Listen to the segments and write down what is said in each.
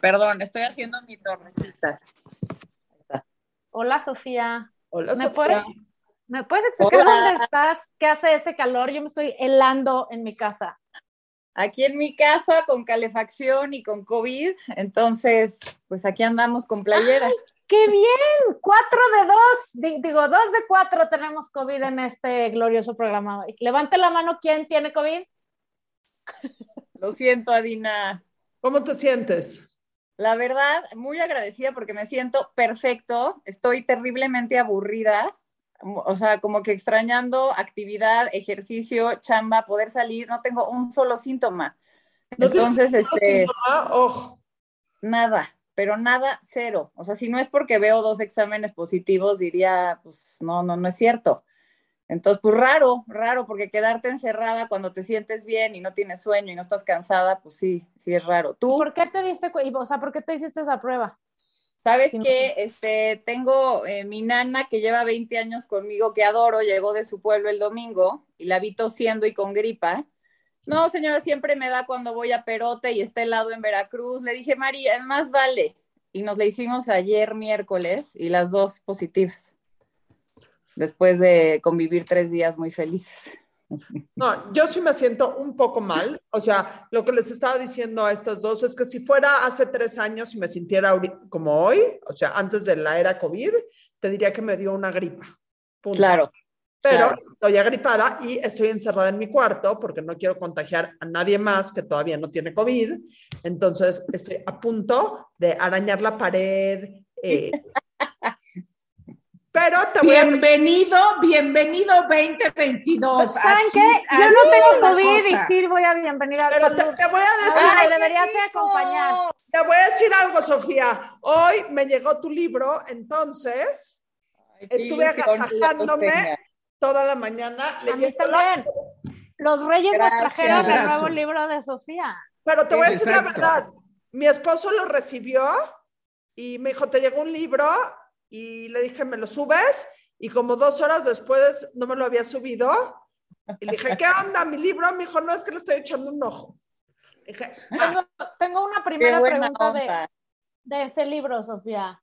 perdón, estoy haciendo mi torrecita. Hola, Sofía. Hola, ¿Me Sofía. puedes, ¿Me puedes explicar Hola. dónde estás? ¿Qué hace ese calor? Yo me estoy helando en mi casa. Aquí en mi casa con calefacción y con COVID, entonces, pues aquí andamos con playera. ¡Qué bien! Cuatro de dos, di- digo, dos de cuatro tenemos COVID en este glorioso programa. Levante la mano, ¿quién tiene COVID? Lo siento, Adina. ¿Cómo te sientes? La verdad, muy agradecida porque me siento perfecto. Estoy terriblemente aburrida. O sea, como que extrañando actividad, ejercicio, chamba, poder salir. No tengo un solo síntoma. ¿No te- Entonces, este, Ah, oh, nada, pero nada, cero. O sea, si no es porque veo dos exámenes positivos, diría, pues no, no, no es cierto. Entonces, pues raro, raro, porque quedarte encerrada cuando te sientes bien y no tienes sueño y no estás cansada, pues sí, sí es raro. ¿Tú? ¿Por qué te diste, o sea, por qué te hiciste esa prueba? ¿Sabes Sí, que Este, tengo eh, mi nana que lleva 20 años conmigo, que adoro, llegó de su pueblo el domingo y la vi tosiendo y con gripa. No, señora, siempre me da cuando voy a Perote y está helado en Veracruz. Le dije, María, más vale. Y nos la hicimos ayer miércoles y las dos positivas. Después de convivir tres días muy felices. No, yo sí me siento un poco mal. O sea, lo que les estaba diciendo a estas dos es que si fuera hace tres años y me sintiera como hoy, o sea, antes de la era COVID, te diría que me dio una gripa. Punto. Claro. Pero claro. estoy agripada y estoy encerrada en mi cuarto porque no quiero contagiar a nadie más que todavía no tiene COVID. Entonces estoy a punto de arañar la pared. eh. Pero te voy a Bienvenido, bienvenido 2022. ¿Saben Así qué? Yo así no tengo la COVID y sí voy a bienvenir al Pero te, te voy a decir, Ay, ¡Ay, qué deberías de acompañar. te voy a decir algo, Sofía. Hoy me llegó tu libro, entonces Ay, estuve agasajándome toda la mañana A mí leyendo también. Los Reyes Gracias. nos trajeron el Abrazo. nuevo libro de Sofía. Pero te voy a decir la Exacto. verdad. Mi esposo lo recibió y me dijo, te llegó un libro y le dije, ¿me lo subes? Y como dos horas después no me lo había subido. Y le dije, ¿qué onda? Mi libro, me dijo, no, es que le estoy echando un ojo. Dije, "Ah, Tengo, tengo una primera pregunta de, de ese libro, Sofía.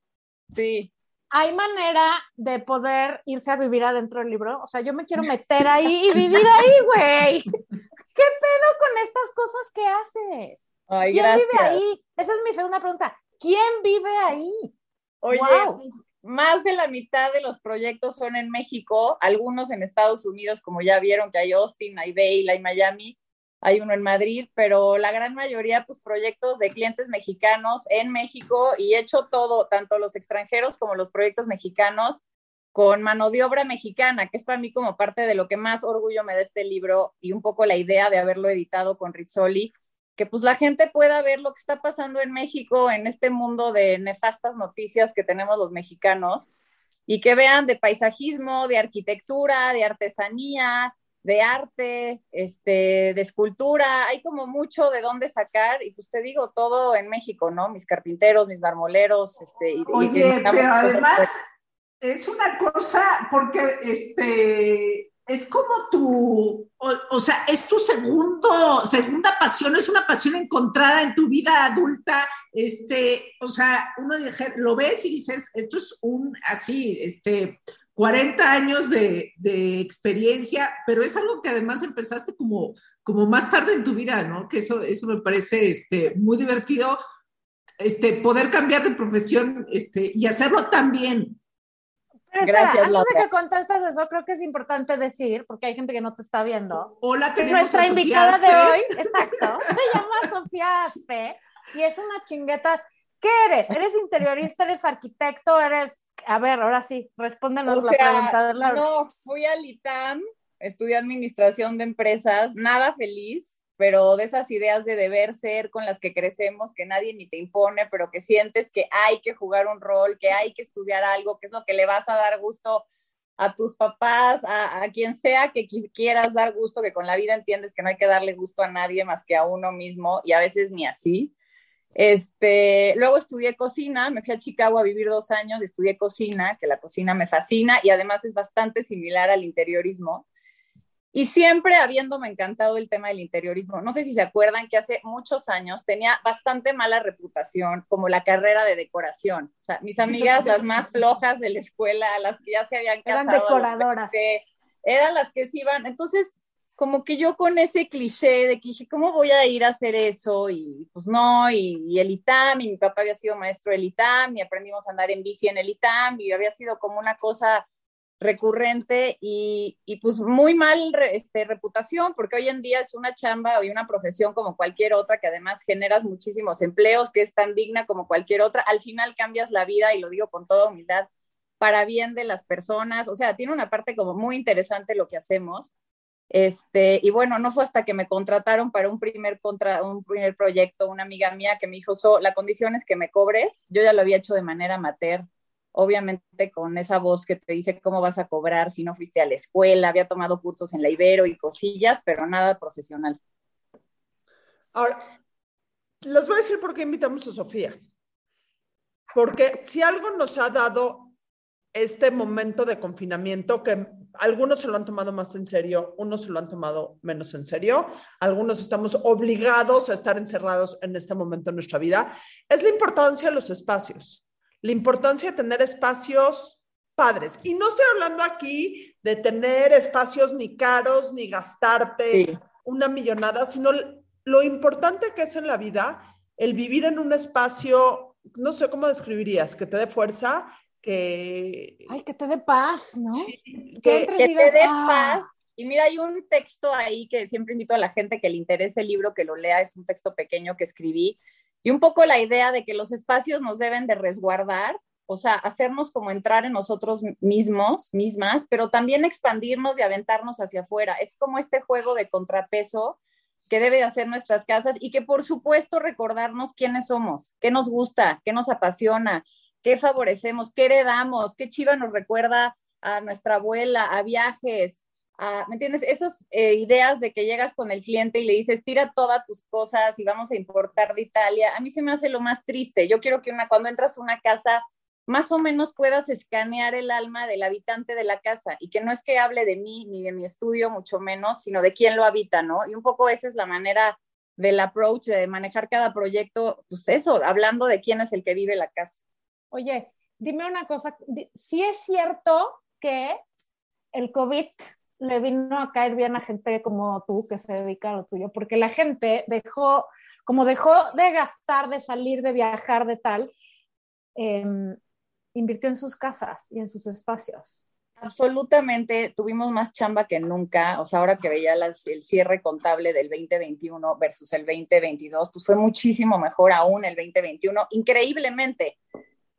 Sí. ¿Hay manera de poder irse a vivir adentro del libro? O sea, yo me quiero meter ahí y vivir ahí, güey. ¿Qué pedo con estas cosas que haces? Ay, ¿Quién gracias. vive ahí? Esa es mi segunda pregunta. ¿Quién vive ahí? Oye, pues, más de la mitad de los proyectos son en México, algunos en Estados Unidos, como ya vieron que hay Austin, hay Vail, hay Miami, hay uno en Madrid, pero la gran mayoría, pues proyectos de clientes mexicanos en México y he hecho todo, tanto los extranjeros como los proyectos mexicanos, con mano de obra mexicana, que es para mí como parte de lo que más orgullo me da este libro y un poco la idea de haberlo editado con Rizzoli, que pues la gente pueda ver lo que está pasando en México, en este mundo de nefastas noticias que tenemos los mexicanos, y que vean de paisajismo, de arquitectura, de artesanía, de arte, este, de escultura, hay como mucho de dónde sacar, y pues te digo, todo en México, ¿no? Mis carpinteros, mis marmoleros, este, y, y Oye, pero además pues. es una cosa, porque este es como tu, o, sea, es tu segundo, segunda pasión, es una pasión encontrada en tu vida adulta, este, o sea, uno dije, lo ves y dices, esto es un, así, este, 40 años de, de experiencia, pero es algo que además empezaste como, como más tarde en tu vida, ¿no? Que eso, eso me parece, este, muy divertido, este, poder cambiar de profesión, este, y hacerlo tan bien. Pero espera, Gracias, antes de que contestes eso, creo que es importante decir, porque hay gente que no te está viendo, Hola, que tenemos nuestra a Sofía invitada de hoy, exacto, se llama Sofía Aspe y es una chingueta. ¿Qué eres? ¿Eres interiorista? ¿Eres arquitecto? ¿Eres...? A ver, ahora sí, respóndenos O la pregunta de Laura. no, fui al ITAM, estudié administración de empresas, nada feliz, pero de esas ideas de deber ser con las que crecemos, que nadie ni te impone, pero que sientes que hay que jugar un rol, que hay que estudiar algo, que es lo que le vas a dar gusto a tus papás, a, a quien sea que qui- quieras dar gusto, que con la vida entiendes que no hay que darle gusto a nadie más que a uno mismo y a veces ni así. Este, luego estudié cocina, me fui a Chicago a vivir dos años, estudié cocina, que la cocina me fascina y además es bastante similar al interiorismo. Y siempre habiéndome encantado el tema del interiorismo. No sé si se acuerdan que hace muchos años tenía bastante mala reputación como la carrera de decoración. O sea, mis amigas, las más flojas de la escuela, las que ya se habían casado. Eran decoradoras. eran las que se iban. Entonces, como que yo con ese cliché de que dije, ¿cómo voy a ir a hacer eso? Y pues no, y, y, el ITAM, y mi papá había sido maestro del ITAM, y aprendimos a andar en bici en el ITAM, y había sido como una cosa recurrente y, y, pues muy mal este, reputación, porque hoy en día es una chamba y una profesión como cualquier otra, que además generas muchísimos empleos, que es tan digna como cualquier otra. Al final cambias la vida, y lo digo con toda humildad, para bien de las personas. O sea, tiene una parte como muy interesante lo que hacemos. Este, y bueno, no fue hasta que me contrataron para un primer, contra, un primer proyecto, una amiga mía que me dijo, so, la condición es que me cobres. Yo ya lo había hecho de manera amateur obviamente con esa voz que te dice cómo vas a cobrar si no fuiste a la escuela, había tomado cursos en la Ibero y cosillas, pero nada profesional. Ahora, les voy a decir por qué invitamos a Sofía. Porque si algo nos ha dado este momento de confinamiento, que algunos se lo han tomado más en serio, unos se lo han tomado menos en serio, algunos estamos obligados a estar encerrados en este momento de nuestra vida, es la importancia de los espacios la importancia de tener espacios padres. Y no estoy hablando aquí de tener espacios ni caros, ni gastarte una millonada, sino lo importante que es en la vida el vivir en un espacio, no sé cómo describirías, que te dé fuerza, que... Ay, que te dé paz, ¿no? que, que, te dé ah". paz. Y mira, hay un texto ahí que siempre invito a la gente que le interese el libro, que lo lea, es un texto pequeño que escribí, y un poco la idea de que los espacios nos deben de resguardar, o sea, hacernos como entrar en nosotros mismos, mismas, pero también expandirnos y aventarnos hacia afuera. Es como este juego de contrapeso que debe hacer nuestras casas y que por supuesto recordarnos quiénes somos, qué nos gusta, qué nos apasiona, qué favorecemos, qué heredamos, qué chiva nos recuerda a nuestra abuela, a viajes, ¿me entiendes? Esas eh, ideas de que llegas con el cliente y le dices, tira todas tus cosas y vamos a importar de Italia, a mí se me hace lo más triste. Yo quiero que una, cuando entras a una casa, más o menos puedas escanear el alma del habitante de la casa y que no es que hable de mí ni de mi estudio, mucho menos, sino de quién lo habita, ¿no? Y un poco esa es la manera del approach, de manejar cada proyecto, pues eso, hablando de quién es el que vive la casa. Oye, dime una cosa, si es cierto que el COVID le vino a caer bien a gente como tú que se dedica a lo tuyo, porque la gente dejó, como dejó de gastar, de salir, de viajar, de tal, em, invirtió en sus casas y en sus espacios. Absolutamente, tuvimos más chamba que nunca, o sea, ahora que veía las, el cierre contable del 2021 versus el 2022, pues fue muchísimo mejor aún el 2021, increíblemente.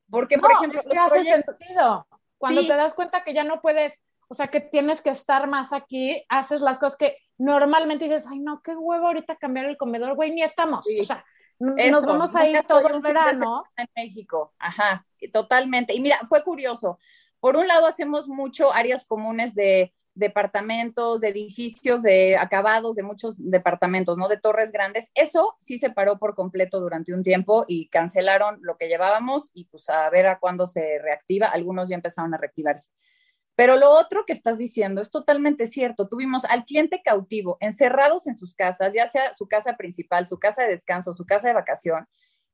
Porque, por ejemplo, es que hace sentido. Cuando te das cuenta que ya no puedes o sea, que tienes que estar más aquí, haces las cosas que normalmente dices, ay, no, qué huevo ahorita cambiar el comedor, güey, ni estamos. O sea, nos vamos a ir todo el verano. En México, ajá, totalmente. Y mira, fue curioso. Por un lado, hacemos mucho áreas comunes de departamentos, de edificios, de acabados, de muchos departamentos, ¿no? De torres grandes. Eso sí se paró por completo durante un tiempo y cancelaron lo que llevábamos y pues a ver a cuándo se reactiva. Algunos ya empezaron a reactivarse. Pero lo otro que estás diciendo es totalmente cierto. Tuvimos al cliente cautivo, encerrados en sus casas, ya sea su casa principal, su casa de descanso, su casa de vacación,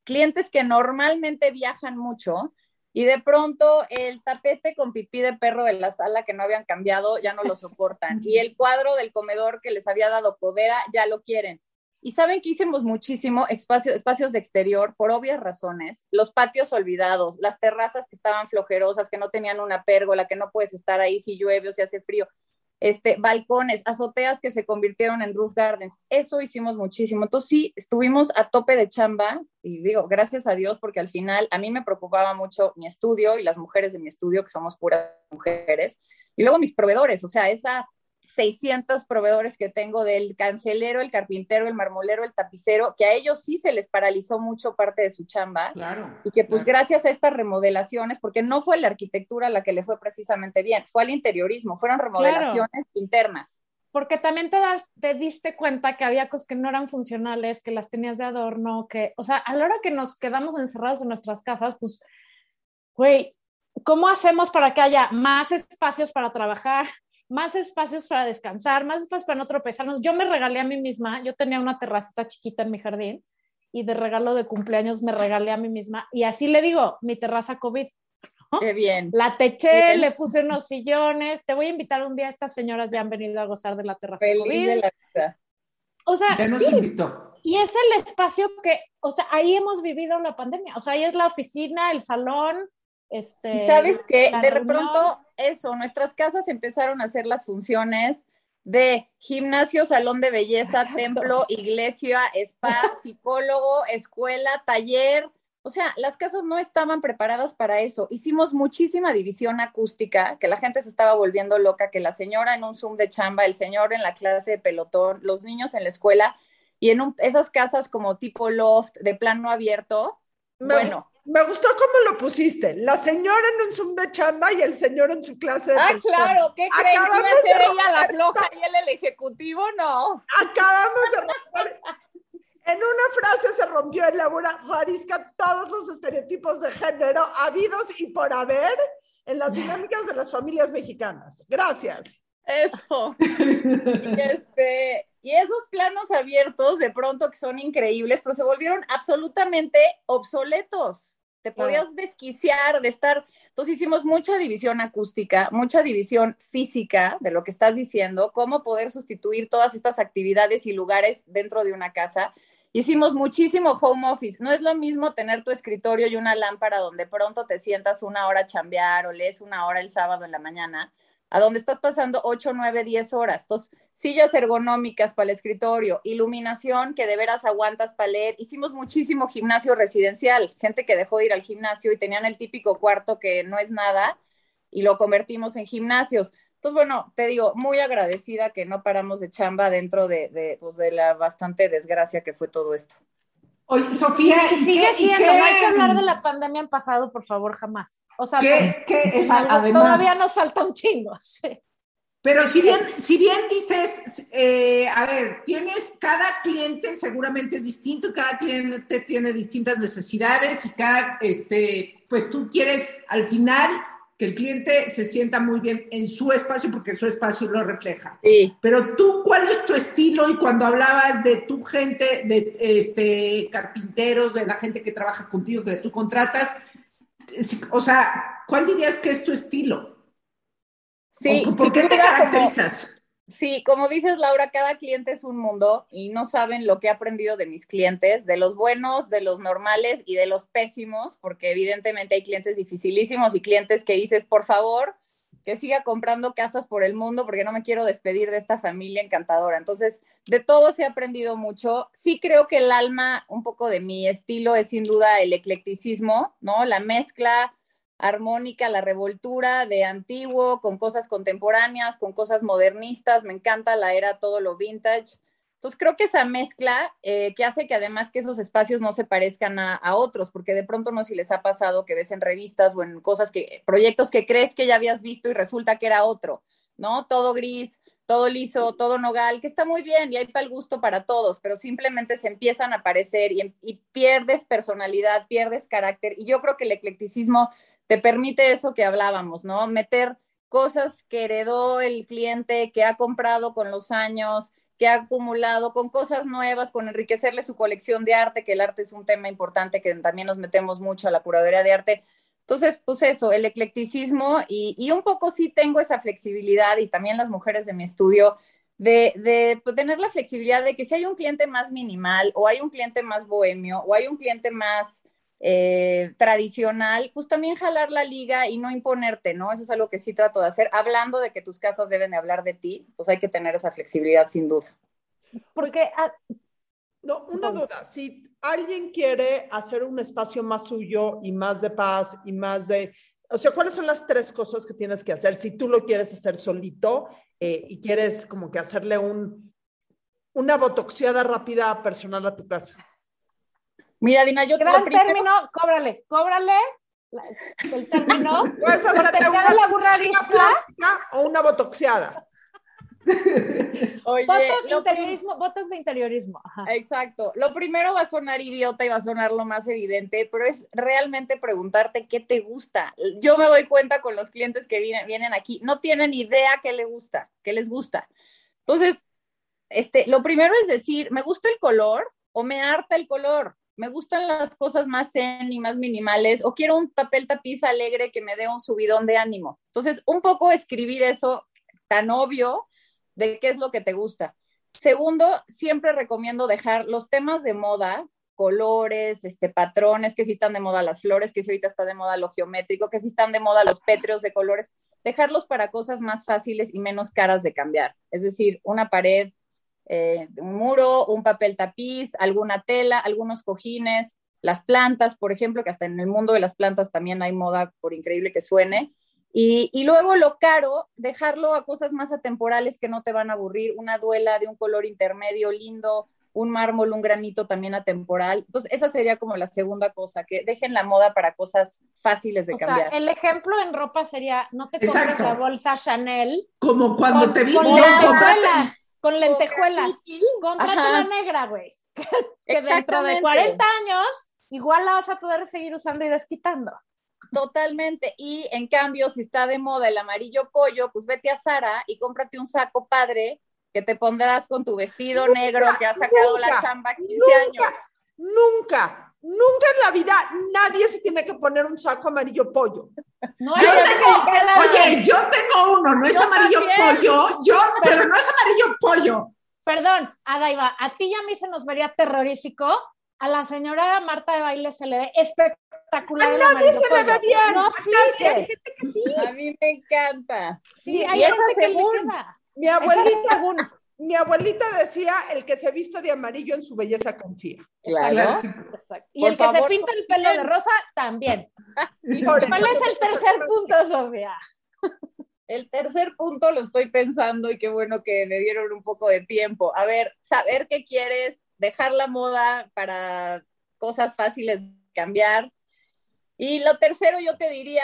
clientes que normalmente viajan mucho y de pronto el tapete con pipí de perro de la sala que no habían cambiado ya no lo soportan y el cuadro del comedor que les había dado podera ya lo quieren. Y saben que hicimos muchísimo espacio, espacios de exterior por obvias razones, los patios olvidados, las terrazas que estaban flojerosas, que no tenían una pérgola, que no puedes estar ahí si llueve o si hace frío, este, balcones, azoteas que se convirtieron en roof gardens. Eso hicimos muchísimo. Entonces sí, estuvimos a tope de chamba y digo, gracias a Dios, porque al final a mí me preocupaba mucho mi estudio y las mujeres de mi estudio, que somos puras mujeres, y luego mis proveedores, o sea, esa 600 proveedores que tengo del cancelero, el carpintero, el marmolero, el tapicero, que a ellos sí se les paralizó mucho parte de su chamba. Claro. Y que pues gracias a estas remodelaciones, porque no fue la arquitectura la que le fue precisamente bien, fue al interiorismo, fueron remodelaciones internas. Porque también te, das, te diste cuenta que había cosas que no eran funcionales, que las tenías de adorno, que, o sea, a la hora que nos quedamos encerrados en nuestras casas, pues, güey, ¿cómo hacemos para que haya más espacios para trabajar? Más espacios para descansar, más espacios para no tropezarnos. Yo me regalé a mí misma, yo tenía una terracita chiquita en mi jardín y de regalo de cumpleaños me regalé a mí misma y así le digo, mi terraza COVID. Qué bien. La teché, le puse unos sillones. Te voy a invitar un día, estas señoras ya han venido a gozar de la terraza Feliz COVID. de la vida. O sea, Ya nos sí, invitó. y es el espacio que, o sea, ahí hemos vivido la pandemia. O sea, ahí es la oficina, el salón, este. Y sabes que la de reunión. pronto eso, nuestras casas empezaron a hacer las funciones de gimnasio, salón de belleza, Exacto. templo, iglesia, spa, psicólogo, escuela, taller. O sea, las casas no estaban preparadas para eso. Hicimos muchísima división acústica, que la gente se estaba volviendo loca, que la señora en un Zoom de chamba, el señor en la clase de pelotón, los niños en la escuela y en un- esas casas como tipo loft de plano abierto. Bueno, me gustó cómo lo pusiste. La señora en un Zoom de chamba y el señor en su clase de Ah, claro, ¿qué creen? ¿Que iba a ser ella la floja y él el ejecutivo? No. Acabamos de romper. En una frase se rompió en Laura Rarisca todos los estereotipos de género habidos y por haber en las dinámicas de las familias mexicanas. Gracias. Eso. Y, este, y esos planos abiertos, de pronto que son increíbles, pero se volvieron absolutamente obsoletos. Te podías desquiciar de estar. Entonces hicimos mucha división acústica, mucha división física de lo que estás diciendo, cómo poder sustituir todas estas actividades y lugares dentro de una casa. Hicimos muchísimo home office. No es lo mismo tener tu escritorio y una lámpara donde pronto te sientas una hora a chambear o lees una hora el sábado en la mañana, a donde estás pasando 8, 9, 10 horas. Entonces, sillas ergonómicas para el escritorio, iluminación que de veras aguantas para leer. Hicimos muchísimo gimnasio residencial, gente que dejó de ir al gimnasio y tenían el típico cuarto que no es nada y lo convertimos en gimnasios. Entonces, bueno, te digo, muy agradecida que no paramos de chamba dentro de, de, pues, de la bastante desgracia que fue todo esto. Oye, Sofía, ¿y Sigue qué- y siendo, qué- no hay que hablar de la pandemia en pasado, por favor, jamás. O sea, qué- qué es algo- además? todavía nos falta un chingo. sí. Pero si bien, si bien dices, eh, a ver, tienes, cada cliente seguramente es distinto, cada cliente tiene distintas necesidades y cada, este, pues tú quieres al final que el cliente se sienta muy bien en su espacio porque su espacio lo refleja. Sí. Pero tú, ¿cuál es tu estilo? Y cuando hablabas de tu gente, de este carpinteros, de la gente que trabaja contigo, que tú contratas, o sea, ¿cuál dirías que es tu estilo? Sí, ¿O ¿Por qué te duda, como- caracterizas? Sí, como dices, Laura, cada cliente es un mundo y no saben lo que he aprendido de mis clientes, de los buenos, de los normales y de los pésimos, porque evidentemente hay clientes dificilísimos y clientes que dices, por favor, que siga comprando casas por el mundo porque no me quiero despedir de esta familia encantadora. Entonces, de todos he aprendido mucho. Sí creo que el alma, un poco de mi estilo, es sin duda el eclecticismo, ¿no? La mezcla armónica, la revoltura de antiguo, con cosas contemporáneas, con cosas modernistas, me encanta la era todo lo vintage. Entonces creo que esa mezcla eh, que hace que además que esos espacios no se parezcan a, a, otros, porque de pronto no si les ha pasado que ves en revistas o en cosas que, proyectos que crees que ya habías visto y resulta que era otro, ¿no? Todo gris, todo liso, todo nogal, que está muy bien y hay para el gusto para todos, pero simplemente se empiezan a aparecer y, y pierdes personalidad, pierdes carácter. Y yo creo que el eclecticismo te permite eso que hablábamos, ¿no? Meter cosas que heredó el cliente, que ha comprado con los años, que ha acumulado, con cosas nuevas, con enriquecerle su colección de arte, que el arte es un tema importante que también nos metemos mucho a la curaduría de arte. Entonces, pues eso, el eclecticismo y, un poco sí tengo esa flexibilidad y también las mujeres de mi estudio de, de pues, tener la flexibilidad de que si hay un cliente más minimal o hay un cliente más bohemio o hay un cliente más eh, tradicional, pues también jalar la liga y no imponerte, ¿no? Eso es algo que sí trato de hacer. Hablando de que tus casas deben de hablar de ti, pues hay que tener esa flexibilidad sin duda. Porque... Ah, no, una duda, si alguien quiere hacer un espacio más suyo y más de paz y más de... O sea, ¿cuáles son las tres cosas que tienes que hacer si tú lo quieres hacer solito eh, y quieres como que hacerle un, una botoxiada rápida personal a tu casa? Mira, Dina, yo Gran primero... término, cóbrale, cóbrale la, el término. Puedes hacerle una la plástica o una botoxiada. Oye, Botox, lo prim- interiorismo, botox de interiorismo. Ajá. Exacto. Lo primero va a sonar idiota y va a sonar lo más evidente, pero es realmente preguntarte qué te gusta. Yo me doy cuenta con los clientes que vienen, vienen aquí, no tienen idea qué les gusta, qué les gusta. Entonces, este, lo primero es decir, ¿me gusta el color o me harta el color? ¿Me gustan las cosas más zen y más minimales? ¿O quiero un papel tapiz alegre que me dé un subidón de ánimo? Entonces, un poco escribir eso tan obvio de qué es lo que te gusta. Segundo, siempre recomiendo dejar los temas de moda, colores, este, patrones, que si están de moda las flores, que si ahorita está de moda lo geométrico, que si están de moda los pétreos de colores, dejarlos para cosas más fáciles y menos caras de cambiar. Es decir, una pared, eh, un muro, un papel tapiz, alguna tela, algunos cojines, las plantas, por ejemplo, que hasta en el mundo de las plantas también hay moda, por increíble que suene. Y, y, luego lo caro, dejarlo a cosas más atemporales que no te van a aburrir, una duela de un color intermedio lindo, un mármol, un granito también atemporal. Entonces, esa sería como la segunda cosa, que dejen la moda para cosas fáciles de o cambiar. Sea, el ejemplo en ropa sería, no te compres Exacto. la bolsa Chanel. Como cuando con, te viste, con no, lentejuelas, con lentejuelas. Cómprate ajá. la negra, güey. Que, que dentro de Exactamente. 40 años igual la vas a poder seguir usando y desquitando. Totalmente. Y en cambio, si está de moda el amarillo pollo, pues vete a Sara y cómprate un saco padre que te pondrás con tu vestido Nunca, negro que ha sacado la chamba 15 nunca. años. Nunca, nunca en la vida nadie se tiene que poner un saco amarillo pollo. No, Yo tengo, oye, yo tengo uno, no es Yo amarillo también. pollo, yo, pero no es amarillo pollo. Perdón, Adaiva, a ti y a mí se nos vería terrorífico. A la señora Marta de baile se le ve espectacular. A nadie se le ve bien, No, sí, hay gente que sí. A mí me encanta. Sí, Y hay esa gente que le según- queda. Mi abuelita, según. mi abuelita decía, el que se viste de amarillo en su belleza confía. Claro. Exacto. Y Por el que se pinta el pelo de rosa también. ¿Cuál es el tercer punto, Sofía? El tercer punto lo estoy pensando y qué bueno que me dieron un poco de tiempo. A ver, saber qué quieres, dejar la moda para cosas fáciles de cambiar. Y lo tercero yo te diría,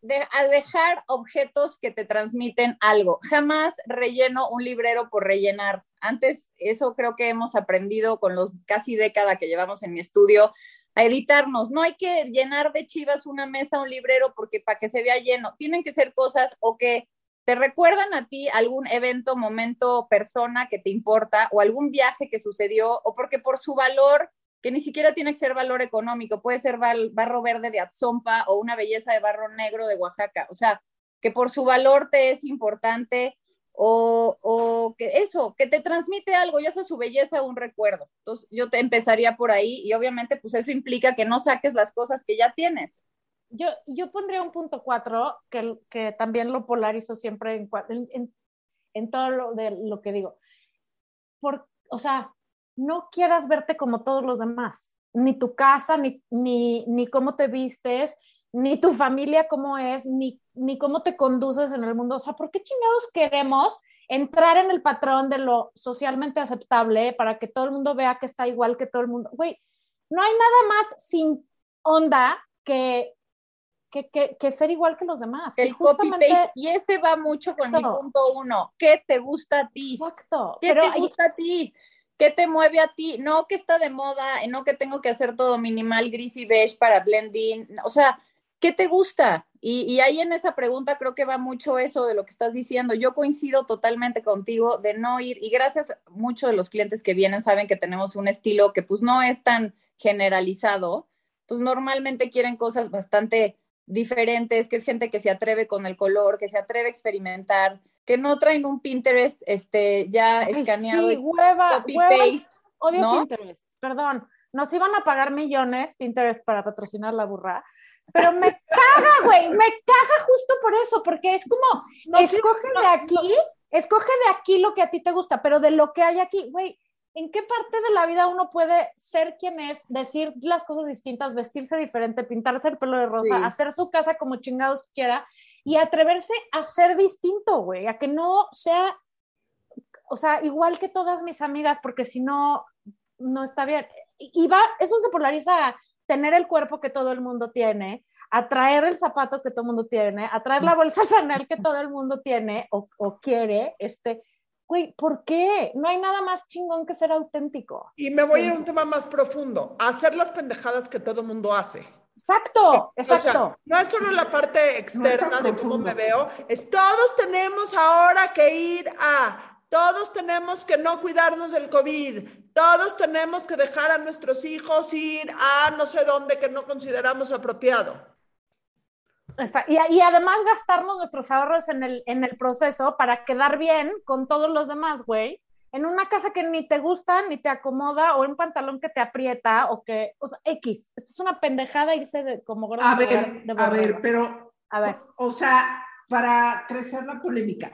de, a dejar objetos que te transmiten algo. Jamás relleno un librero por rellenar. Antes, eso creo que hemos aprendido con los casi década que llevamos en mi estudio, a editarnos. No hay que llenar de chivas una mesa, un librero, porque para que se vea lleno. Tienen que ser cosas o que te recuerdan a ti algún evento, momento, persona que te importa o algún viaje que sucedió o porque por su valor, que ni siquiera tiene que ser valor económico, puede ser bar- barro verde de Atzompa o una belleza de barro negro de Oaxaca. O sea, que por su valor te es importante o, o que eso, que te transmite algo, ya sea su belleza o un recuerdo. Entonces, yo te empezaría por ahí y obviamente pues eso implica que no saques las cosas que ya tienes. Yo, yo pondría un punto cuatro que, que también lo polarizo siempre en, en- en todo lo, de, lo que digo. Por, o sea, no quieras verte como todos los demás, ni tu casa, ni, ni, ni cómo te vistes, ni tu familia cómo es, ni, ni cómo te conduces en el mundo. O sea, ¿por qué chingados queremos entrar en el patrón de lo socialmente aceptable para que todo el mundo vea que está igual que todo el mundo? Güey, no hay nada más sin onda que, que, que, que ser igual que los demás. El justamente- copy-paste, y ese va mucho con mi Exacto. punto uno. ¿Qué te gusta a ti? Exacto. ¿Qué Pero te hay- gusta a ti? ¿Qué te mueve a ti? No que está de moda, no que tengo que hacer todo minimal, gris y beige para blending. O sea, ¿qué te gusta? Y, y ahí en esa pregunta creo que va mucho eso de lo que estás diciendo. Yo coincido totalmente contigo de no ir, y gracias, muchos de los clientes que vienen saben que tenemos un estilo que pues no es tan generalizado. Entonces normalmente quieren cosas bastante diferentes, que es gente que se atreve con el color, que se atreve a experimentar, que no traen un Pinterest este, ya Ay, escaneado sí, y hueva, copy hueva, paste. Odio ¿no? Pinterest, perdón. Nos iban a pagar millones Pinterest para patrocinar la burra, pero me caga, güey, me caga justo por eso, porque es como, No, escoge no, de aquí, escoge de aquí lo que a ti te gusta, pero de lo que hay aquí, güey, ¿en qué parte de la vida uno puede ser quien es, decir las cosas distintas, vestirse diferente, pintarse el pelo de rosa, Sí. hacer su casa como chingados quiera y atreverse a ser distinto, güey, a que no sea, o sea, igual que todas mis amigas, porque si no, no está bien. Y y va, eso se polariza a tener el cuerpo que todo el mundo tiene, a traer el zapato que todo el mundo tiene, a traer la bolsa Chanel que todo el mundo tiene o, o quiere, este, güey, ¿por qué? No hay nada más chingón que ser auténtico. Y me voy a ir a un tema más profundo, hacer las pendejadas que todo mundo hace. Exacto, exacto. O sea, no es solo la parte externa de cómo me veo, es todos tenemos ahora que ir a, todos tenemos que no cuidarnos del COVID, todos tenemos que dejar a nuestros hijos ir a no sé dónde que no consideramos apropiado. Y, y, además gastarnos nuestros ahorros en el, en el proceso para quedar bien con todos los demás, güey. En una casa que ni te gusta, ni te acomoda, o un pantalón que te aprieta, o que, o sea, X. Es una pendejada irse de, como A ver, a ver, pero, a ver. O sea, para crecer la polémica,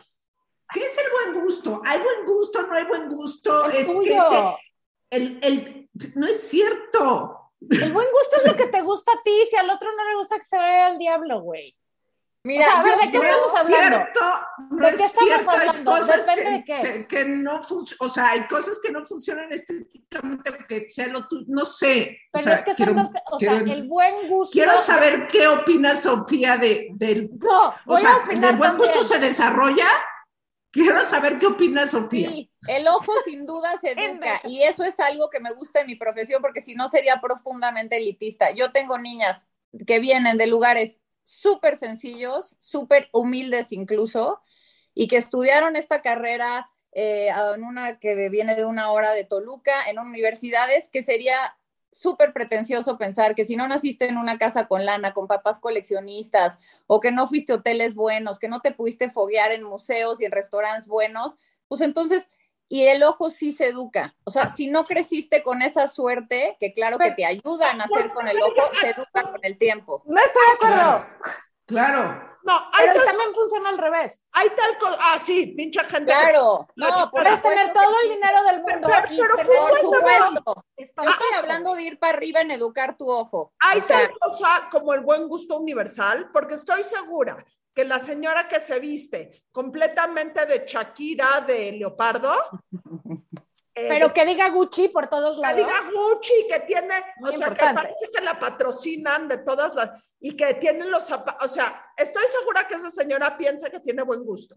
¿qué es el buen gusto? ¿Hay buen gusto? ¿No hay buen gusto? El tuyo. el, el, no es cierto. El buen gusto es lo que te gusta a ti, si al otro no le gusta que se vea el diablo, güey. Mira, a ver, ¿de qué estamos hablando? Cierto, no ¿De qué estamos hablando? Depende que, de qué. Que, no o sea, hay cosas que no funcionan estéticamente, que sea lo tuyo, no sé. Pero o sea, es que quiero, son dos, o quiero, sea, el buen gusto. Quiero saber qué opina Sofía de, del. No, o sea, ¿del buen gusto se desarrolla? Quiero saber qué opina Sofía. Sí, el ojo sin duda se educa y eso es algo que me gusta en mi profesión porque si no sería profundamente elitista. Yo tengo niñas que vienen de lugares súper sencillos, súper humildes incluso, y que estudiaron esta carrera eh, en una que viene de una hora de Toluca, en universidades, que sería súper pretencioso pensar que si no naciste en una casa con lana, con papás coleccionistas, o que no fuiste a hoteles buenos, que no te pudiste foguear en museos y en restaurantes buenos, pues entonces, y el ojo sí se educa. O sea, si no creciste con esa suerte, que claro que te ayuda a nacer con el ojo, se educa con el tiempo. No estoy de acuerdo. Claro. No, hay Pero tal también funciona al revés. Hay tal cosa. Ah, sí, pinche gente. Claro, No, no, Puedes tener todo el dinero del mundo. Pero- pero fue Por Pues, supuesto. Yo estoy hablando de ir para arriba en educar tu ojo. Hay O sea, tal cosa como el buen gusto universal, porque estoy segura que la señora que se viste completamente de Shakira de leopardo, eh, Pero que diga Gucci por todos que lados. diga Gucci, que tiene, Muy o sea, importante. que parece que la patrocinan de todas las, y que tienen los zapatos, o sea, estoy segura que esa señora piensa que tiene buen gusto.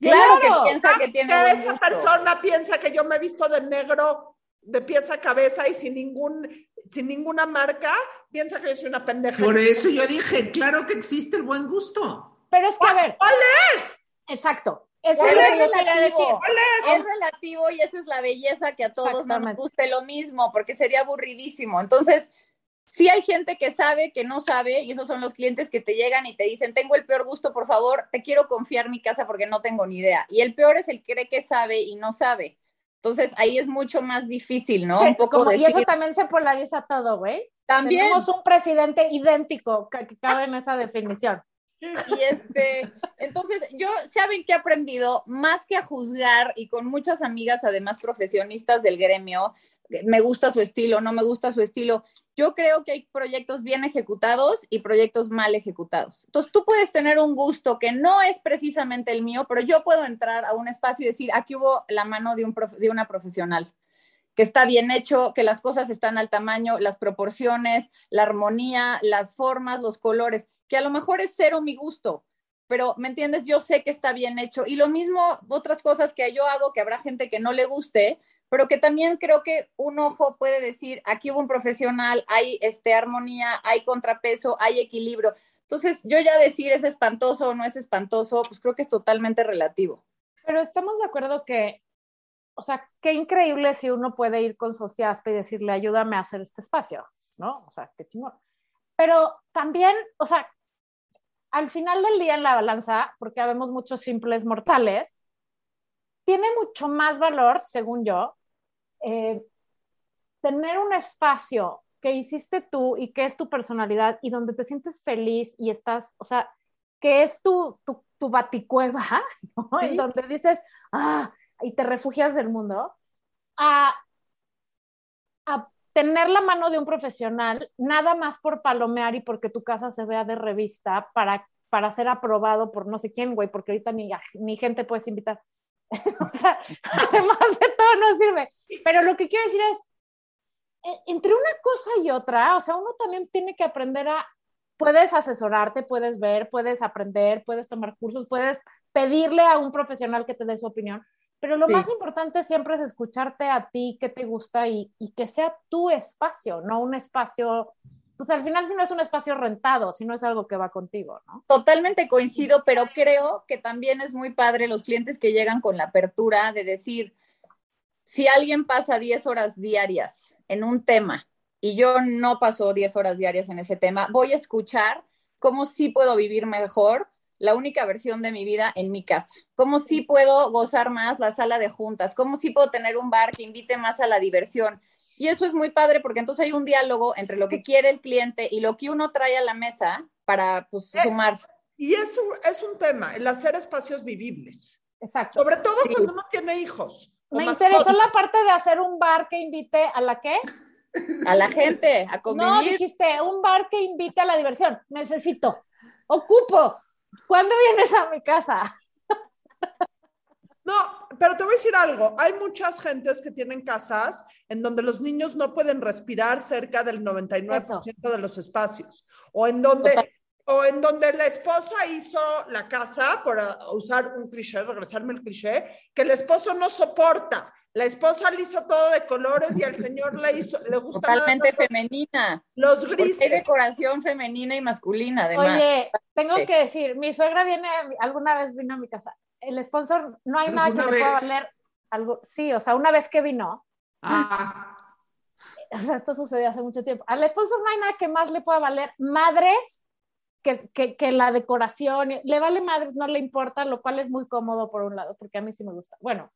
claro Claro. que piensa que tiene que buen esa gusto. persona piensa que yo me he visto de negro de pies a cabeza y sin ningún, sin ninguna marca, piensa que yo soy una pendeja. Por eso yo dije, claro que existe el buen gusto. Pero es que, a ver. ¿Cuál es? Exacto. Eso es es decir. relativo. Es relativo y esa es la belleza que a todos no nos guste lo mismo, porque sería aburridísimo. Entonces, sí hay gente que sabe, que no sabe, y esos son los clientes que te llegan y te dicen, tengo el peor gusto, por favor, te quiero confiar mi casa porque no tengo ni idea. Y el peor es el que cree que sabe y no sabe. Entonces, ahí es mucho más difícil, ¿no? Un poco Como- y decir, eso también se polariza todo, güey. también. Tenemos un presidente idéntico que, que cabe en esa definición. Y este, entonces, yo, ¿saben qué he aprendido? Más que a juzgar y con muchas amigas, además profesionistas del gremio, me gusta su estilo, no me gusta su estilo. Yo creo que hay proyectos bien ejecutados y proyectos mal ejecutados. Entonces, tú puedes tener un gusto que no es precisamente el mío, pero yo puedo entrar a un espacio y decir, aquí hubo la mano de, un de una profesional que está bien hecho, que las cosas están al tamaño, las proporciones, la armonía, las formas, los colores, que a lo mejor es cero mi gusto, pero ¿me entiendes? Yo sé que está bien hecho. Y lo mismo, otras cosas que yo hago, que habrá gente que no le guste, pero que también creo que un ojo puede decir, aquí hubo un profesional, hay este, armonía, hay contrapeso, hay equilibrio. Entonces, yo ya decir es espantoso o no es espantoso, pues creo que es totalmente relativo. Pero estamos de acuerdo que, o sea, qué increíble si uno puede ir con Sofía Aspe y decirle, ayúdame a hacer este espacio, ¿no? O sea, qué chingón. Pero también, o sea, al final del día en la balanza, porque habemos muchos simples mortales, tiene mucho más valor, según yo, eh, tener un espacio que hiciste tú y que es tu personalidad y donde te sientes feliz y estás, o sea, que es tu, tu, tu baticueva, ¿no? Sí. En donde dices, ah, y te refugias del mundo, a, a tener la mano de un profesional, nada más por palomear y porque tu casa se vea de revista para, para ser aprobado por no sé quién, güey, porque ahorita ni, ni gente puedes invitar. o sea, además de todo no sirve. Pero lo que quiero decir es, eh, entre una cosa y otra, o sea, uno también tiene que aprender a, puedes asesorarte, puedes ver, puedes aprender, puedes tomar cursos, puedes pedirle a un profesional que te dé su opinión, pero lo Sí. más importante siempre es escucharte a ti, qué te gusta y, y que sea tu espacio, no un espacio, pues al final si no es un espacio rentado, si no es algo que va contigo, ¿no? Totalmente coincido, pero creo que también es muy padre los clientes que llegan con la apertura de decir, si alguien pasa 10 horas diarias en un tema y yo no paso 10 horas diarias en ese tema, voy a escuchar cómo sí puedo vivir mejor la única versión de mi vida en mi casa, cómo sí puedo gozar más la sala de juntas, cómo sí puedo tener un bar que invite más a la diversión. Y eso es muy padre porque entonces hay un diálogo entre lo que quiere el cliente y lo que uno trae a la mesa para pues, Eh, sumar. Y es un, es un tema, el hacer espacios vivibles. Exacto. Sobre todo Sí. cuando uno tiene hijos. Me interesó la parte de hacer un bar que invite a la qué? a la gente a No, convivir. dijiste un bar que invite a la diversión. Necesito. Ocupo. ¿Cuándo vienes a mi casa? No, pero te voy a decir algo. Hay muchas gentes que tienen casas en donde los niños no pueden respirar cerca del 99% de los espacios. O en donde, Total. o en donde la esposa hizo la casa, por uh, usar un cliché, regresarme el cliché, que el esposo no soporta. La esposa le hizo todo de colores y al señor le hizo, le gusta Totalmente más los- femenina. los Porque hay grises. decoración femenina y masculina, además. Oye, tengo Sí. que decir, mi suegra viene, alguna vez vino a mi casa. El sponsor, no hay nada que ¿Alguna le pueda vez? valer algo. Sí, o sea, una vez que vino, Ah, o sea, esto sucedió hace mucho tiempo. Al sponsor no hay nada que más le pueda valer madres que, que, que la decoración. Le vale madres, no le importa, lo cual es muy cómodo por un lado, porque a mí sí me gusta. Bueno,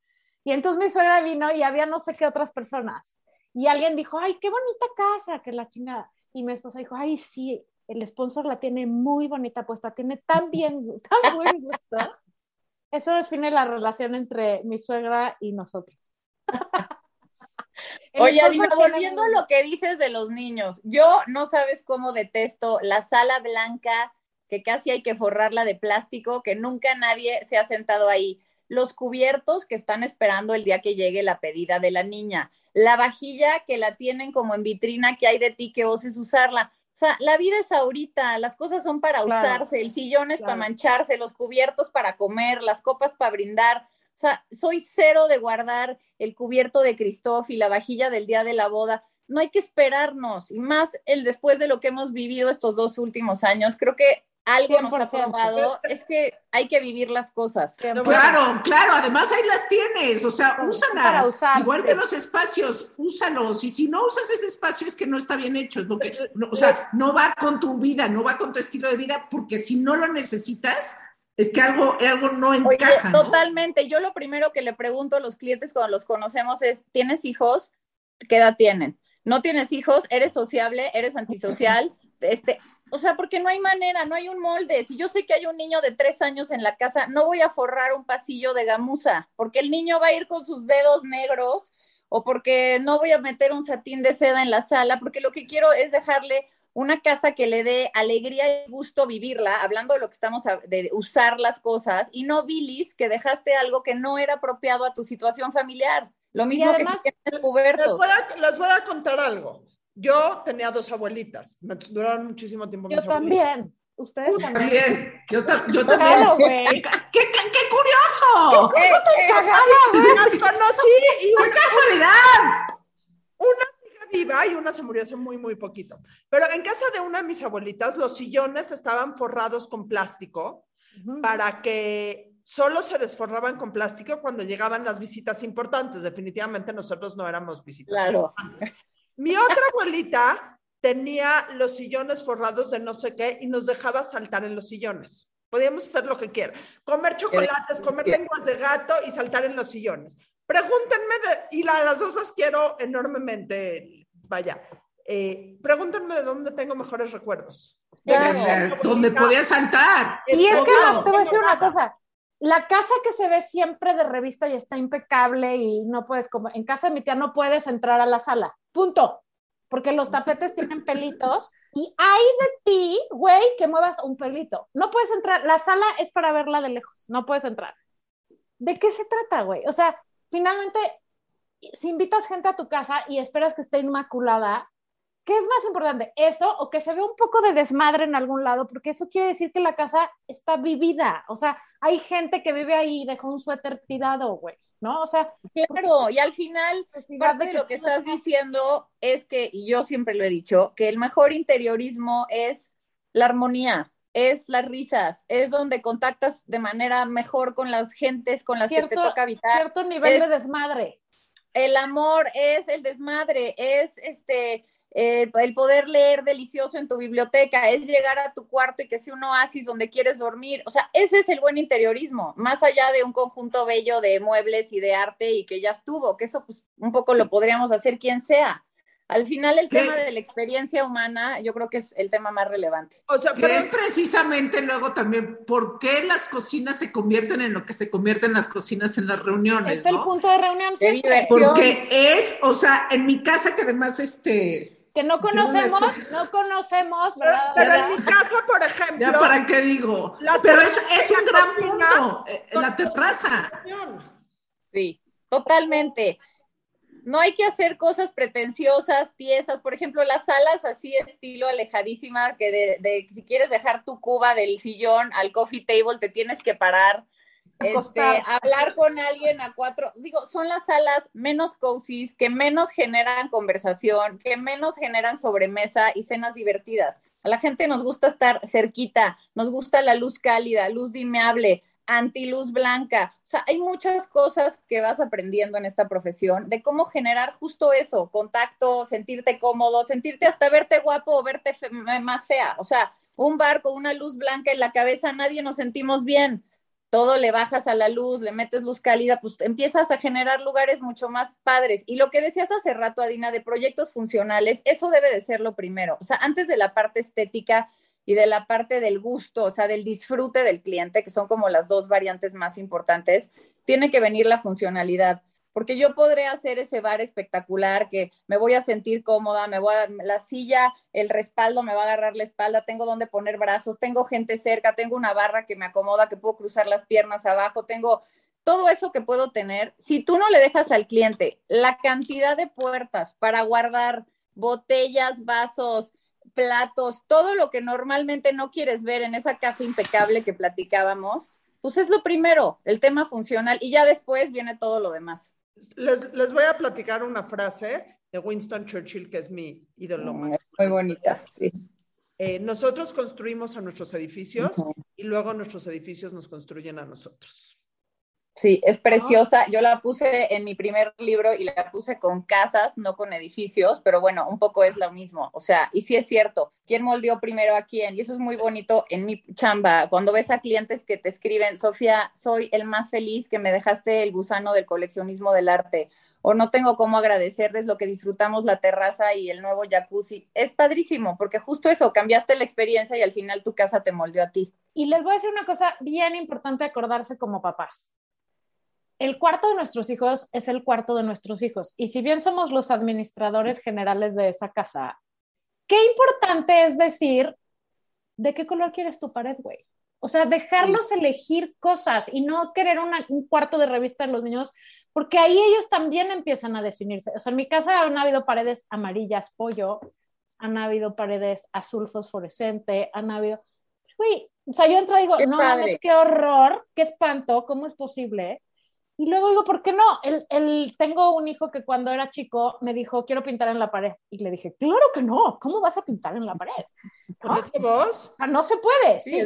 y entonces mi suegra vino y había no sé qué otras personas. Y alguien dijo, ay, qué bonita casa, que la chingada. Y mi esposa dijo, ay, sí, el sponsor la tiene muy bonita puesta, tiene tan bien, tan buen gusto. Eso define la relación entre mi suegra y nosotros. Oye, Adina, volviendo a lo que dices de los niños, yo no sabes cómo detesto la sala blanca, que casi hay que forrarla de plástico, que nunca nadie se ha sentado ahí. Los cubiertos que están esperando el día que llegue la pedida de la niña. La vajilla que la tienen como en vitrina, que hay de ti que oses usarla. O sea, la vida es ahorita, las cosas son para Claro. usarse, el sillón es para mancharse, los cubiertos para comer, las copas para brindar. O sea, soy cero de guardar el cubierto de Christoph y la vajilla del día de la boda. No hay que esperarnos, y más el después de lo que hemos vivido estos dos últimos años. Creo que algo nos ha 100%. probado es que hay que vivir las cosas. Claro, claro, además ahí las tienes, o sea, úsalas. usar, Igual sí. que los espacios, úsalos. Y si no usas ese espacio es que no está bien hecho. Es lo que, no, o sea, no va con tu vida, no va con tu estilo de vida, porque si no lo necesitas, es que algo, algo no Oye, encaja. ¿no? totalmente. Yo lo primero que le pregunto a los clientes cuando los conocemos es, ¿tienes hijos? ¿Qué edad tienen? ¿No tienes hijos? ¿Eres sociable? ¿Eres antisocial? Este, o sea, porque no hay manera, no hay un molde. Si yo sé que hay un niño de tres años en la casa, no voy a forrar un pasillo de gamuza, porque el niño va a ir con sus dedos negros o porque no voy a meter un satín de seda en la sala, porque lo que quiero es dejarle una casa que le dé alegría y gusto vivirla, hablando de lo que estamos a- de usar las cosas, y no bilis que dejaste algo que no era apropiado a tu situación familiar. Lo mismo además- que si tienes Les pubertos. voy, a, les voy a contar algo. Yo tenía dos abuelitas, me duraron muchísimo tiempo Yo mis abuelitas. también. Ustedes también. También, yo, ta- yo también. Claro, güey. ¡Qué, qué- qué curioso! Eh, eh, Cagada, conocí y ¡Qué casualidad! sigue viva y una se murió hace muy, muy poquito. Pero en casa de una de mis abuelitas, los sillones estaban forrados con plástico para que solo se desforraban con plástico cuando llegaban las visitas importantes. Definitivamente nosotros no éramos visitas Claro. importantes. Mi otra abuelita tenía los sillones forrados de no sé qué y nos dejaba saltar en los sillones. Podíamos hacer lo que quieran. Comer chocolates, comer delicia. lenguas de gato y saltar en los sillones. Pregúntenme, de- y la- las dos las quiero enormemente, vaya. Eh, pregúntenme de dónde tengo mejores recuerdos. Claro. Eh. Donde podías saltar. Y es que además te voy a decir una cosa. La casa que se ve siempre de revista y está impecable y no puedes, como en casa de mi tía no puedes entrar a la sala. Punto. Porque los tapetes tienen pelitos y hay de ti, güey, que muevas un pelito. No puedes entrar. La sala es para verla de lejos. No puedes entrar. ¿De qué se trata, güey? O sea, finalmente, si invitas gente a tu casa y esperas que esté inmaculada, ¿qué es más importante? ¿Eso o que se vea un poco de desmadre en algún lado? Porque eso quiere decir que la casa está vivida. O sea, hay gente que vive ahí y dejó un suéter tirado, güey, ¿no? O sea. Claro, y al final, parte de, lo que estás diciendo es que, y yo siempre lo he dicho, que el mejor interiorismo es la armonía, es las risas, es donde contactas de manera mejor con las gentes con las que te toca habitar. Cierto nivel de desmadre. El amor es el desmadre, es este eh, el poder leer delicioso en tu biblioteca, es llegar a tu cuarto y que sea un oasis donde quieres dormir. O sea, ese es el buen interiorismo, más allá de un conjunto bello de muebles y de arte y que ya estuvo, que eso pues un poco lo podríamos hacer quien sea. Al final el tema de la experiencia humana yo creo que es el tema más relevante. O sea, pero es precisamente luego también por qué las cocinas se convierten en lo que se convierten las cocinas en las reuniones. Es el punto de reunión. Porque es, o sea, en mi casa que además este que no conocemos, no, conocemos, ¿verdad? Pero, en mi casa, por ejemplo. ¿Ya para qué digo? Pero es, es un gran punto, eh, la terraza. Sí, totalmente. No hay que hacer cosas pretenciosas, piezas, por ejemplo, las salas así estilo alejadísima, que de, de si quieres dejar tu cuba del sillón al coffee table, te tienes que parar este, hablar con alguien a cuatro, digo, son las salas menos cozy, que menos generan conversación, que menos generan sobremesa y cenas divertidas. A la gente nos gusta estar cerquita, nos gusta la luz cálida, luz dimeable, antiluz blanca. O sea, hay muchas cosas que vas aprendiendo en esta profesión de cómo generar justo eso, contacto, sentirte cómodo, sentirte hasta verte guapo o verte más fea. O sea, un bar con una luz blanca en la cabeza, nadie nos sentimos bien todo le bajas a la luz, le metes luz cálida, pues empiezas a generar lugares mucho más padres. Y lo que decías hace rato, Adina, de proyectos funcionales, eso debe de ser lo primero. O sea, antes de la parte estética y de la parte del gusto, o sea, del disfrute del cliente, que son como las dos variantes más importantes, tiene que venir la funcionalidad porque yo podré hacer ese bar espectacular que me voy a sentir cómoda, me voy a, la silla, el respaldo me va a agarrar la espalda, tengo donde poner brazos, tengo gente cerca, tengo una barra que me acomoda, que puedo cruzar las piernas abajo, tengo todo eso que puedo tener. Si tú no le dejas al cliente la cantidad de puertas para guardar botellas, vasos, platos, todo lo que normalmente no quieres ver en esa casa impecable que platicábamos, pues es lo primero, el tema funcional y ya después viene todo lo demás. Les, voy a platicar una frase de Winston Churchill, que es mi ídolo más. Muy bonita, sí. Eh, nosotros construimos a nuestros edificios y luego nuestros edificios nos construyen a nosotros. Sí, es preciosa. Yo la puse en mi primer libro y la puse con casas, no con edificios, pero bueno, un poco es lo mismo. O sea, y sí es cierto, ¿quién moldeó primero a quién? Y eso es muy bonito en mi chamba. Cuando ves a clientes que te escriben, Sofía, soy el más feliz que me dejaste el gusano del coleccionismo del arte. O no tengo cómo agradecerles lo que disfrutamos la terraza y el nuevo jacuzzi. Es padrísimo, porque justo eso, cambiaste la experiencia y al final tu casa te moldeó a ti. Y les voy a decir una cosa bien importante acordarse como papás el cuarto de nuestros hijos es el cuarto de nuestros hijos. Y si bien somos los administradores generales de esa casa, qué importante es decir de qué color quieres tu pared, güey. O sea, dejarlos elegir cosas y no querer un cuarto de revista de los niños, porque ahí ellos también empiezan a definirse. O sea, en mi casa han habido paredes amarillas pollo, han habido paredes azul fosforescente, han habido... Güey, o sea, yo entro y digo, no mames, qué horror, qué espanto, ¿cómo es posible? Y luego digo, ¿por qué no? El, el, tengo un hijo que cuando era chico me dijo, quiero pintar en la pared. Y le dije, claro que no, ¿cómo vas a pintar en la pared? ¿No? ¿Es vos? no se puede. Sí,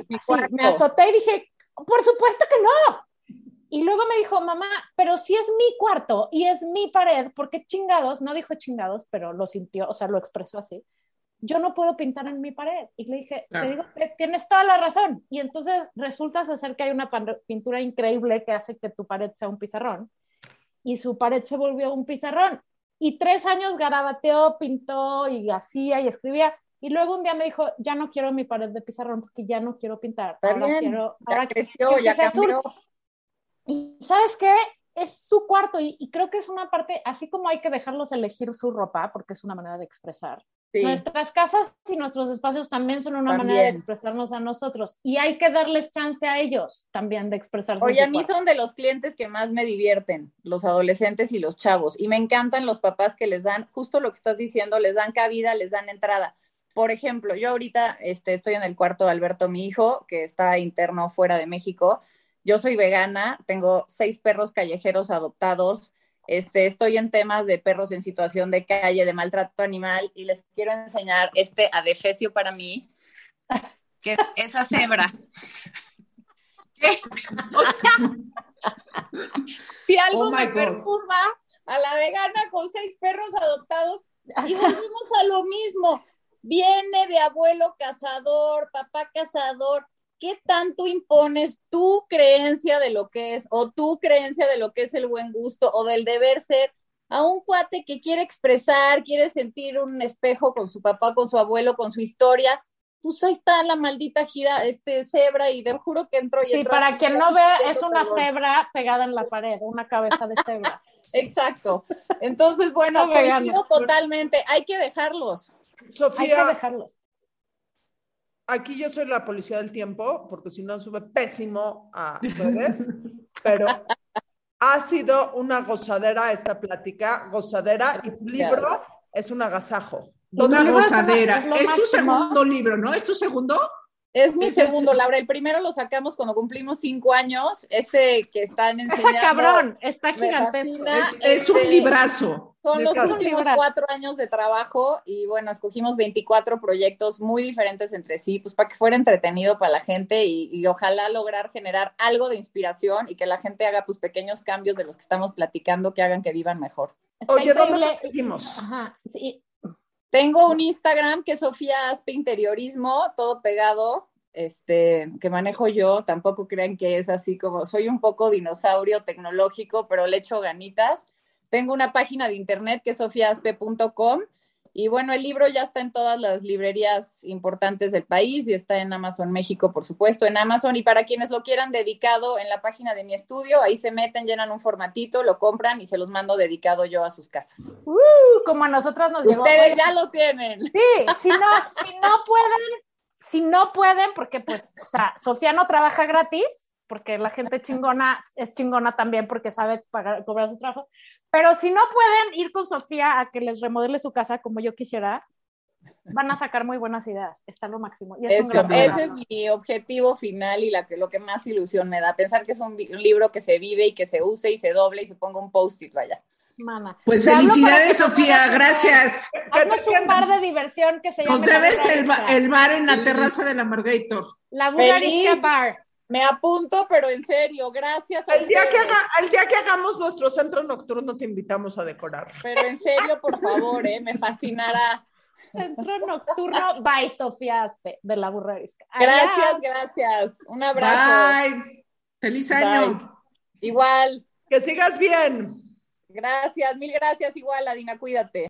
me azoté y dije, por supuesto que no. Y luego me dijo, mamá, pero si es mi cuarto y es mi pared, ¿por qué chingados? No dijo chingados, pero lo sintió, o sea, lo expresó así yo no puedo pintar en mi pared. Y le dije, te digo, tienes toda la razón. Y entonces resulta ser que hay una pintura increíble que hace que tu pared sea un pizarrón. Y su pared se volvió un pizarrón. Y tres años garabateó, pintó y hacía y escribía. Y luego un día me dijo, ya no quiero mi pared de pizarrón porque ya no quiero pintar. ahora quiero, ahora creció, ya cambió. Y ¿sabes qué? Es su cuarto y, y creo que es una parte, así como hay que dejarlos elegir su ropa, porque es una manera de expresar, Nuestras casas y nuestros espacios también son una manera de expresarnos a nosotros y hay que darles chance a ellos también de expresarse. Oye, a mí son de los clientes que más me divierten, los adolescentes y los chavos, y me encantan los papás que les dan, justo lo que estás diciendo, les dan cabida, les dan entrada. Por ejemplo, yo ahorita este, estoy en el cuarto de Alberto, mi hijo, que está interno fuera de México. Yo soy vegana, tengo seis perros callejeros adoptados, este, estoy en temas de perros en situación de calle, de maltrato animal, y les quiero enseñar este adefesio para mí, que es esa cebra. O sea, si algo oh me perturba a la vegana con seis perros adoptados, y volvemos a lo mismo. Viene de abuelo cazador, papá cazador, ¿qué tanto impones tu creencia de lo que es o tu creencia de lo que es el buen gusto o del deber ser a un cuate que quiere expresar, quiere sentir un espejo con su papá, con su abuelo, con su historia? Pues ahí está la maldita gira, este cebra, y te juro que entro y Sí, para quien no vea, es una cebra pegada en la pared, una cabeza de cebra. Exacto. Entonces, bueno, coincido totalmente. Hay que dejarlos. Sofía, hay que dejarlos aquí yo soy la policía del tiempo, porque si no sube pésimo a ustedes, pero ha sido una gozadera esta plática, gozadera, y tu libro es un agasajo. Una gozadera. Es, tu segundo libro, ¿no? ¿Es tu segundo? Es mi segundo, Laura. El primero lo sacamos cuando cumplimos cinco años. Este que están enseñando. Está cabrón, está gigantesco. Es, un este, librazo. Son los últimos cuatro años de trabajo y bueno, escogimos 24 proyectos muy diferentes entre sí, pues para que fuera entretenido para la gente y, ojalá lograr generar algo de inspiración y que la gente haga pues pequeños cambios de los que estamos platicando que hagan que vivan mejor. Oye, ¿dónde seguimos? Ajá, sí. Tengo un Instagram que es Sofía Aspe Interiorismo, todo pegado, este, que manejo yo. Tampoco crean que es así como soy un poco dinosaurio tecnológico, pero le echo ganitas. Tengo una página de internet que es sofiaspe.com y bueno, el libro ya está en todas las librerías importantes del país y está en Amazon México, por supuesto, en Amazon. Y para quienes lo quieran dedicado en la página de mi estudio, ahí se meten, llenan un formatito, lo compran y se los mando dedicado yo a sus casas. Uh, como a nosotras nos Ustedes ya lo tienen. Sí, si no, si no pueden, si no pueden, porque pues, o sea, Sofía no trabaja gratis, porque la gente chingona es chingona también porque sabe pagar, cobrar su trabajo. Pero si no pueden ir con Sofía a que les remodele su casa como yo quisiera, van a sacar muy buenas ideas. Está lo máximo. ese es mi objetivo final y la que, lo que más ilusión me da. Pensar que es un, libro que se vive y que se use y se doble y se ponga un post-it, vaya. Mana. Pues felicidades, Sofía, gracias. Haznos un bar de diversión que se llama. Nos debes el, el, bar en la terraza de la Margator. La Bulgarisca Bar. Me apunto, pero en serio, gracias. el, día que el día que hagamos nuestro centro nocturno te invitamos a decorar. Pero en serio, por favor, ¿eh? me fascinará. Centro nocturno by Sofía Aspe de la Burrerisca. Gracias, gracias. Un abrazo. Bye. Feliz año. Igual. Que sigas bien. Gracias, mil gracias. Igual, Adina, cuídate.